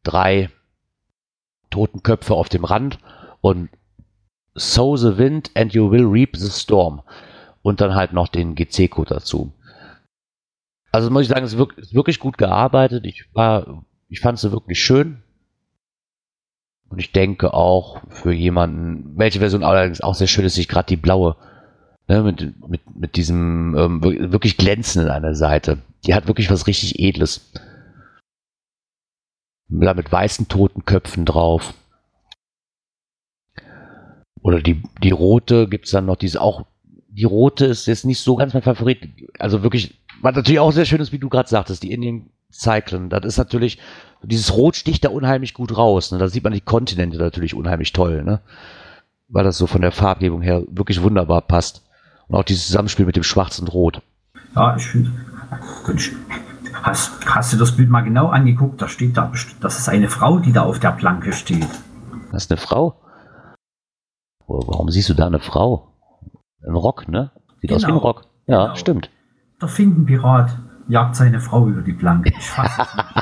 drei Totenköpfe auf dem Rand und Sow the wind and you will reap the storm. Und dann halt noch den GC-Code dazu. Also muss ich sagen, es ist wirklich, gut gearbeitet. Ich ich fand sie wirklich schön. Und ich denke auch für jemanden, welche Version allerdings auch sehr schön ist, ist gerade die blaue. Ne, mit, mit, mit diesem ähm, wir- wirklich glänzenden an der Seite. Die hat wirklich was richtig Edles. Mit weißen Totenköpfen drauf. Oder die, die rote gibt's dann noch, diese auch, die rote ist jetzt nicht so ganz mein Favorit. Also wirklich, was natürlich auch sehr schön ist, wie du gerade sagtest, die Indian Cyclone. Das ist natürlich, dieses Rot sticht da unheimlich gut raus. Ne? Da sieht man die Kontinente natürlich unheimlich toll, ne? Weil das so von der Farbgebung her wirklich wunderbar passt. Und auch dieses Zusammenspiel mit dem Schwarz und Rot. Ja, ich finde. Hast, hast du das Bild mal genau angeguckt? Da steht da, das ist eine Frau, die da auf der Planke steht. Das ist eine Frau. Warum siehst du da eine Frau? Ein Rock, ne? Sieht aus wie ein Genau. Rock. Ja, Genau. stimmt. Der Finkenpirat jagt seine Frau über die Planke. Ich fass es nicht.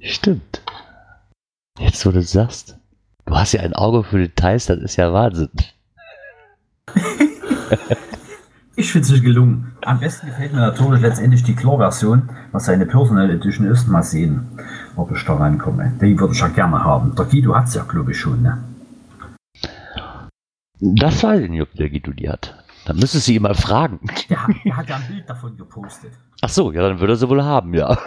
*laughs* Stimmt. Jetzt, wo du das sagst. Du hast ja ein Auge für Details, das ist ja Wahnsinn. *laughs* Ich finde es gelungen. Am besten gefällt mir natürlich letztendlich die Claw-Version, was eine Personal Edition ist. Mal sehen, ob ich da reinkomme. Die würde ich ja gerne haben. Der Guido hat es ja, glaube ich, schon. Ne? Das weiß ich nicht, ob der Guido die hat. Dann müsste sie ihn mal fragen. Der, hat- der hat ja ein Bild davon gepostet. Ach so, ja, dann würde er sie wohl haben, ja.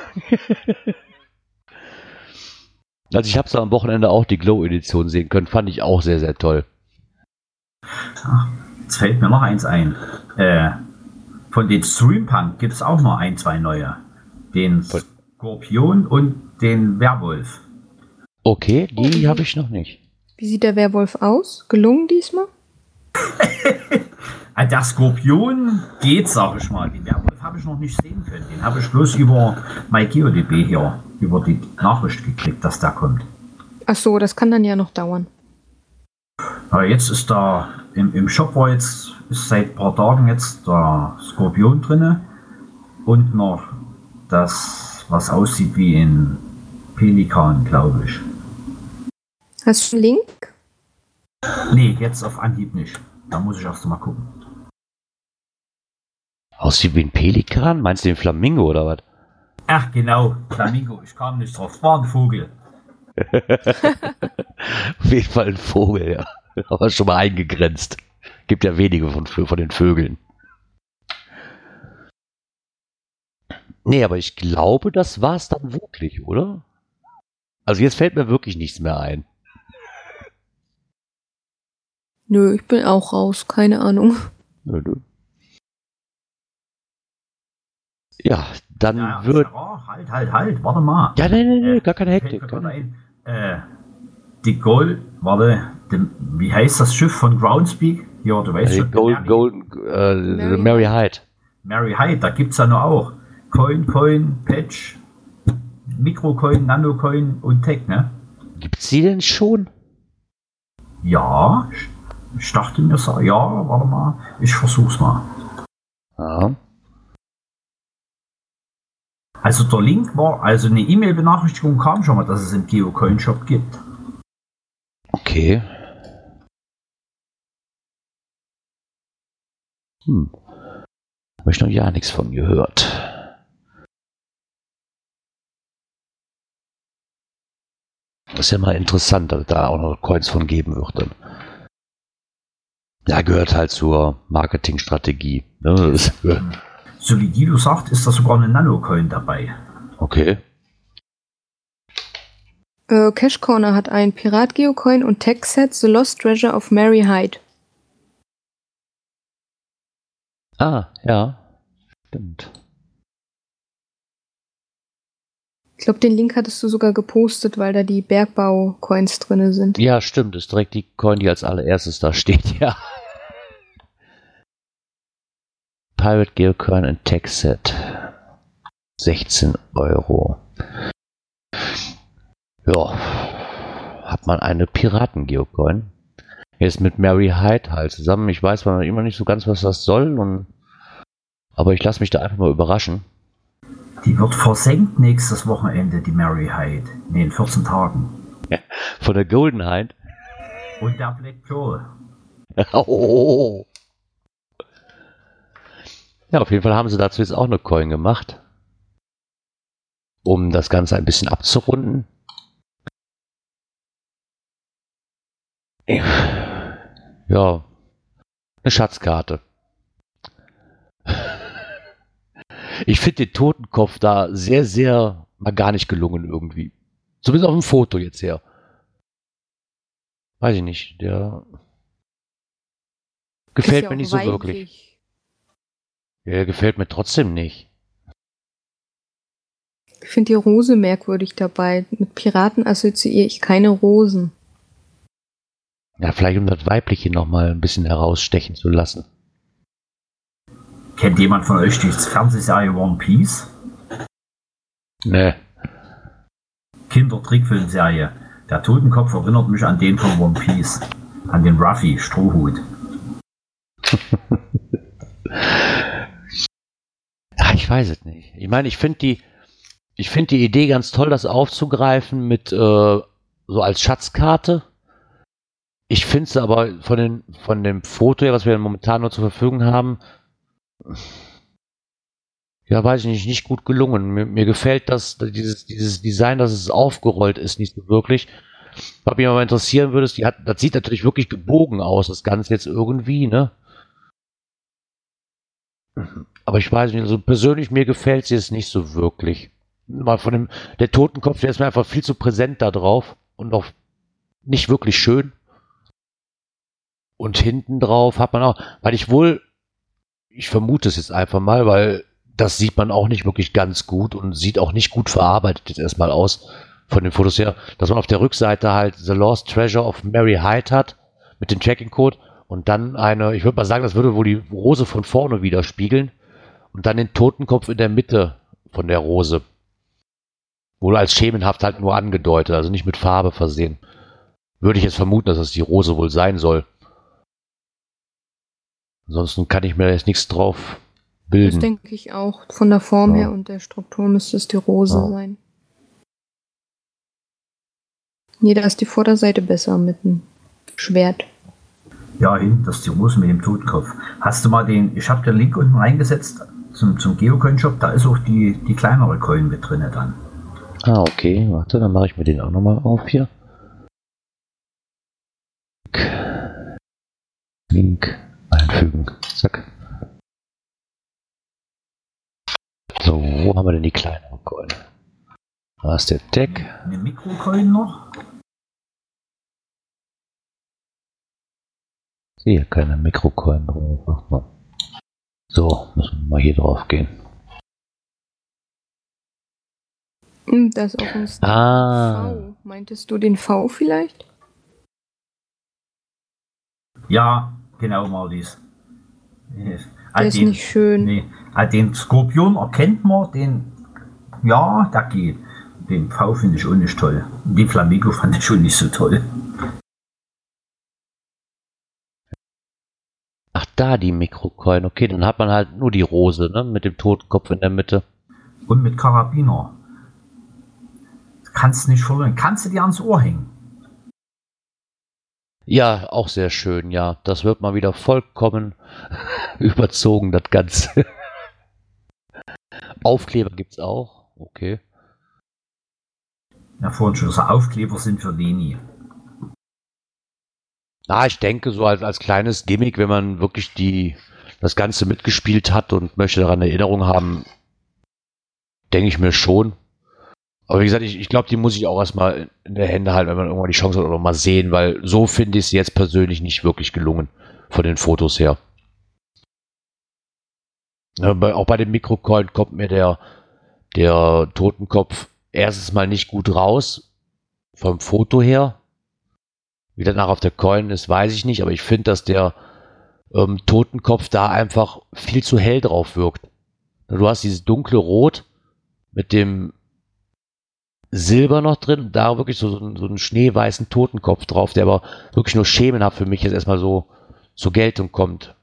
Also ich habe es am Wochenende auch die Glow-Edition sehen können, fand ich auch sehr, sehr toll. Jetzt fällt mir noch eins ein. Äh, von den Streampunk gibt es auch noch ein, zwei neue. Den Von- Skorpion und den Werwolf. Okay, die habe ich noch nicht. Wie sieht der Werwolf aus? Gelungen diesmal? *laughs* Ah, Der Skorpion geht, sag ich mal. Den Werwolf habe ich noch nicht sehen können. Den habe ich bloß über MyGeoDB hier, über die Nachricht gekriegt, dass der kommt. Ach so, das kann dann ja noch dauern. Aber jetzt ist da im, im Shop war jetzt ist seit ein paar Tagen jetzt der Skorpion drinne und noch das, was aussieht wie ein Pelikan, glaube ich. Hast du einen Link? Nee, jetzt auf Anhieb nicht. Da muss ich erst mal gucken. Aussieht wie ein Pelikan? Meinst du den Flamingo oder was? Ach genau, Flamingo, ich kam nicht drauf. War ein Vogel. *laughs* Auf jeden Fall ein Vogel, ja. Aber schon mal eingegrenzt. Gibt ja wenige von, von den Vögeln. Nee, aber ich glaube, das war's dann wirklich, oder? Also jetzt fällt mir wirklich nichts mehr ein. Nö, ich bin auch raus. Keine Ahnung. Nö, nö. Ja, dann Ja, wird. Sarah, halt, halt, halt, warte mal. Ja, nee, nee, nee, Äh, gar keine Hektik. Gar ein. Äh, die Gold, warte, dem, wie heißt das Schiff von Groundspeak? Ja, du weißt Also schon. Gold, Mary, Golden, äh, Mary Mary Hyde. Mary Hyde, da gibt es ja noch auch. Coin, Coin, Patch, Mikrocoin, Nanocoin und Tech, ne? Gibt's die denn schon? Ja, ich, dachte mir so, ja, warte mal, ich versuch's mal. Ja. Also der Link war, also eine E-Mail-Benachrichtigung kam schon mal, dass es im Geocoin Shop gibt. Okay. Hm. Habe ich noch ja nichts von gehört. Das ist ja mal interessant, dass es da auch noch Coins von geben wird dann. Ja, gehört halt zur Marketingstrategie. Ne? So wie Guido sagt, ist da sogar eine Nanocoin dabei. Okay. Äh, Cash Corner hat ein Pirat Geocoin und Tech Set The Lost Treasure of Mary Hyde. Ah, ja. Stimmt. Ich glaube, den Link hattest du sogar gepostet, weil da die Bergbau-Coins drinne sind. Ja, stimmt. Das ist direkt die Coin, die als allererstes da steht, *laughs* ja. Pirate Geocoin und Tech Set. 16 Euro. Ja. Hat man eine Piraten-Geocoin. Jetzt mit Mary Hyde halt zusammen. Ich weiß mal immer nicht so ganz, was das soll. Und aber ich lasse mich da einfach mal überraschen. Die wird versenkt nächstes Wochenende, die Mary Hyde. Nee, in 14 Tagen. *laughs* Von der Golden Hyde. Und der Black Pearl. *laughs* Oh. Ja, auf jeden Fall haben sie dazu jetzt auch eine Coin gemacht. Um das Ganze ein bisschen abzurunden. Ja, eine Schatzkarte. Ich finde den Totenkopf da sehr, sehr mal gar nicht gelungen irgendwie. Zumindest auf dem Foto jetzt her. Weiß ich nicht, der gefällt ja mir nicht so weiblich. wirklich. Ja, der gefällt mir trotzdem nicht. Ich finde die Rose merkwürdig dabei. Mit Piraten assoziiere ich keine Rosen. Ja, vielleicht um das Weibliche nochmal ein bisschen herausstechen zu lassen. Kennt jemand von euch die Fernsehserie One Piece? Ne. Kindertrickfilmserie. Der Totenkopf erinnert mich an den von One Piece. An den Ruffy, Strohhut. *laughs* Ja, ich weiß es nicht. Ich meine, ich finde die, ich finde die Idee ganz toll, das aufzugreifen mit, äh, so als Schatzkarte. Ich finde es aber von, den, von dem Foto her, was wir momentan nur zur Verfügung haben, ja, weiß ich nicht, nicht gut gelungen. Mir, mir gefällt das, dieses, dieses Design, dass es aufgerollt ist, nicht so wirklich. Was mich aber interessieren würde, ist, die hat, das sieht natürlich wirklich gebogen aus, das Ganze jetzt irgendwie, ne? Aber ich weiß nicht, also persönlich mir gefällt sie jetzt nicht so wirklich. Mal von dem, der Totenkopf, der ist mir einfach viel zu präsent da drauf und auch nicht wirklich schön. Und hinten drauf hat man auch, weil ich wohl, ich vermute es jetzt einfach mal, weil das sieht man auch nicht wirklich ganz gut und sieht auch nicht gut verarbeitet jetzt erstmal aus von den Fotos her, dass man auf der Rückseite halt The Lost Treasure of Mary Hyde hat mit dem Tracking-Code und dann eine, ich würde mal sagen, das würde wohl die Rose von vorne widerspiegeln und dann den Totenkopf in der Mitte von der Rose. Wohl als schemenhaft halt nur angedeutet, also nicht mit Farbe versehen. Würde ich jetzt vermuten, dass es die Rose wohl sein soll. Ansonsten kann ich mir jetzt nichts drauf bilden. Das denke ich auch. Von der Form Ja. her und der Struktur müsste es die Rose Ja. sein. Nee, da ist die Vorderseite besser mit dem Schwert. Ja, hin, das ist die Rose mit dem Totenkopf. Hast du mal den, ich habe den Link unten reingesetzt zum, zum Geocoin-Shop, da ist auch die, die kleinere Coin mit drinne dann. Ah, okay, warte, dann mache ich mir den auch nochmal auf hier. Link einfügen. Zack. So, wo haben wir denn die kleinere Coin? Da ist der Deck. Eine Mikrocoin noch. Sehe keine Mikrocoin drauf. Mal. So, müssen wir mal hier drauf gehen. Hm, Da ist auch ein Star Ah, V. Meintest du den V vielleicht? Ja, genau, Der ist nicht schön. Nee, ah, den Skorpion erkennt man, den, ja, der geht. Den V finde ich auch nicht toll. Den Flamingo *laughs* fand ich schon nicht so toll. ach da die Mikrocoin. Okay, dann hat man halt nur die Rose, ne, mit dem Totenkopf in der Mitte. Und mit Karabiner. Kannst nicht verlieren. Kannst du dir ans Ohr hängen. Ja, auch sehr schön, ja. Das wird mal wieder vollkommen *laughs* überzogen, das Ganze. *laughs* Aufkleber gibt's auch. Okay. Ja, vorhin schon gesagt, Aufkleber sind für Leni. Na, ich denke, so als, als kleines Gimmick, wenn man wirklich die, das Ganze mitgespielt hat und möchte daran Erinnerung haben, denke ich mir schon. Aber wie gesagt, ich, ich glaube, die muss ich auch erstmal in der Hände halten, wenn man irgendwann die Chance hat oder mal sehen, weil so finde ich sie jetzt persönlich nicht wirklich gelungen von den Fotos her. Ja, bei, auch bei dem Mikrocoin kommt mir der, der Totenkopf erstens mal nicht gut raus vom Foto her. Wie das nachher auf der Coin ist, weiß ich nicht, aber ich finde, dass der ähm, Totenkopf da einfach viel zu hell drauf wirkt. Du hast dieses dunkle Rot mit dem Silber noch drin, da wirklich so, so, einen- schneeweißen Totenkopf drauf, der aber wirklich nur schemenhaft für mich jetzt erstmal so zur Geltung kommt.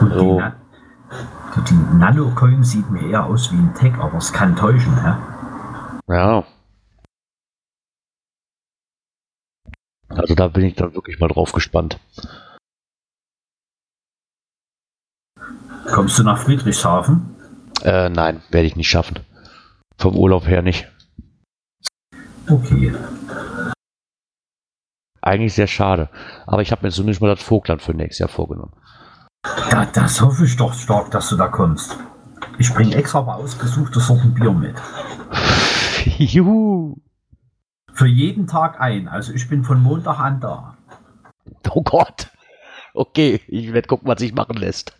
So. die, Na die, Nano-Coin sieht mir eher aus wie ein Tech, aber es kann täuschen. Hä? Ja. Also da bin ich dann wirklich mal drauf gespannt. Kommst du nach Friedrichshafen? Äh, nein, werde ich nicht schaffen. Vom Urlaub her nicht. Okay. Eigentlich sehr schade. Aber ich habe mir zumindest mal das Vogtland für nächstes Jahr vorgenommen. Da, das hoffe ich doch stark, dass du da kommst. Ich bringe extra mal ausgesuchte Sorten Bier mit. *laughs* Juhu. Für jeden Tag ein. Also ich bin von Montag an da. Oh Gott. Okay, ich werde gucken, was sich machen lässt.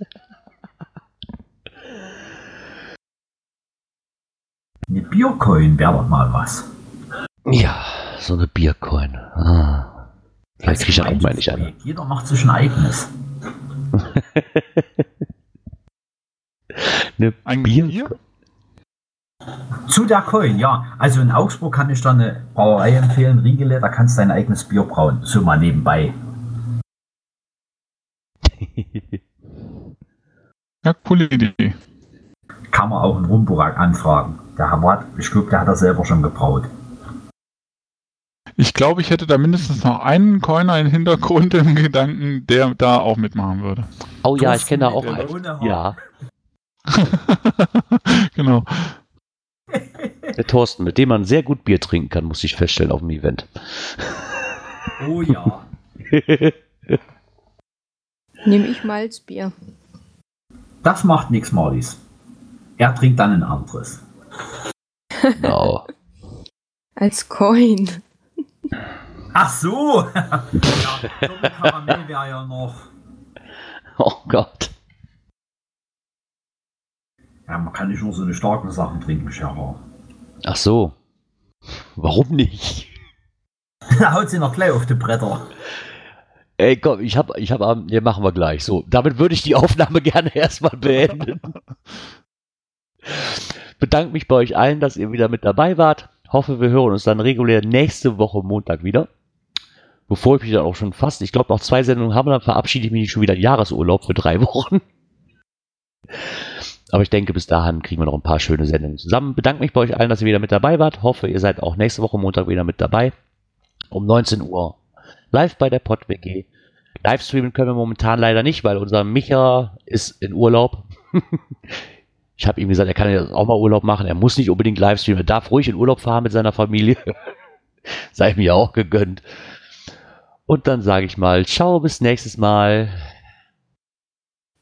Eine Biercoin wäre doch mal was. Ja, so eine Biercoin. Ah. Vielleicht kriege ich auch mal nicht. Projekt. Jeder macht sich ein eigenes. *laughs* Eine Ein Bier. Bier? Zu der Coin, ja. Also in Augsburg kann ich da eine Brauerei empfehlen, Riegele, da kannst du dein eigenes Bier brauen. So mal nebenbei. *laughs* Ja, coole Idee. Kann man auch in Rumburak anfragen. Der hat, ich glaube, der hat das selber schon gebraut. Glaube, ich hätte da mindestens noch einen Coiner im Hintergrund im Gedanken, der da auch mitmachen würde. Oh ja, ich kenne da auch einen. Ja, *laughs* genau. der Thorsten, mit dem man sehr gut Bier trinken kann, muss ich feststellen auf dem Event. Oh ja. *laughs* Nehme ich Malzbier. Das macht nichts, Marlies. Er trinkt dann ein anderes. Genau. *laughs* Als Coin. Ach so! *laughs* ja, Karamell wäre ja noch. *laughs* Oh Gott. Ja, man kann nicht nur so eine starken Sachen trinken, Scherer. Ach so. Warum nicht? Da *laughs* haut sie noch gleich auf die Bretter. Ey, komm, ich hab, ich hab, ja, machen wir gleich. So, damit würde ich die Aufnahme gerne erstmal beenden. Bedanke mich bei euch allen, dass ihr wieder mit dabei wart. Hoffe, wir hören uns dann regulär nächste Woche Montag wieder. Bevor ich mich dann auch schon fast, ich glaube, noch zwei Sendungen haben, dann verabschiede ich mich schon wieder in Jahresurlaub für drei *laughs* Wochen. Aber ich denke, bis dahin kriegen wir noch ein paar schöne Sendungen zusammen. Bedanke mich bei euch allen, dass ihr wieder mit dabei wart. Hoffe, ihr seid auch nächste Woche Montag wieder mit dabei. Um 19 Uhr live bei der PodWG. Livestreamen können wir momentan leider nicht, weil unser Micha ist in Urlaub. *laughs* ich habe ihm gesagt, er kann ja auch mal Urlaub machen. Er muss nicht unbedingt Livestreamen. Er darf ruhig in Urlaub fahren mit seiner Familie. *laughs* Sei mir auch gegönnt. Und dann sage ich mal, ciao, bis nächstes Mal.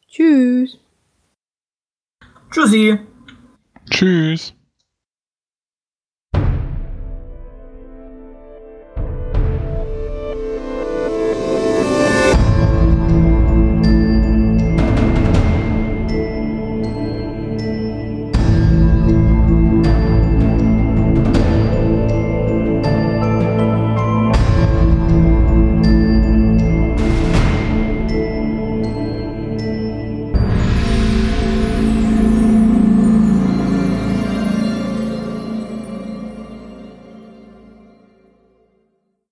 Tschüss. Tschüssi! Tschüss.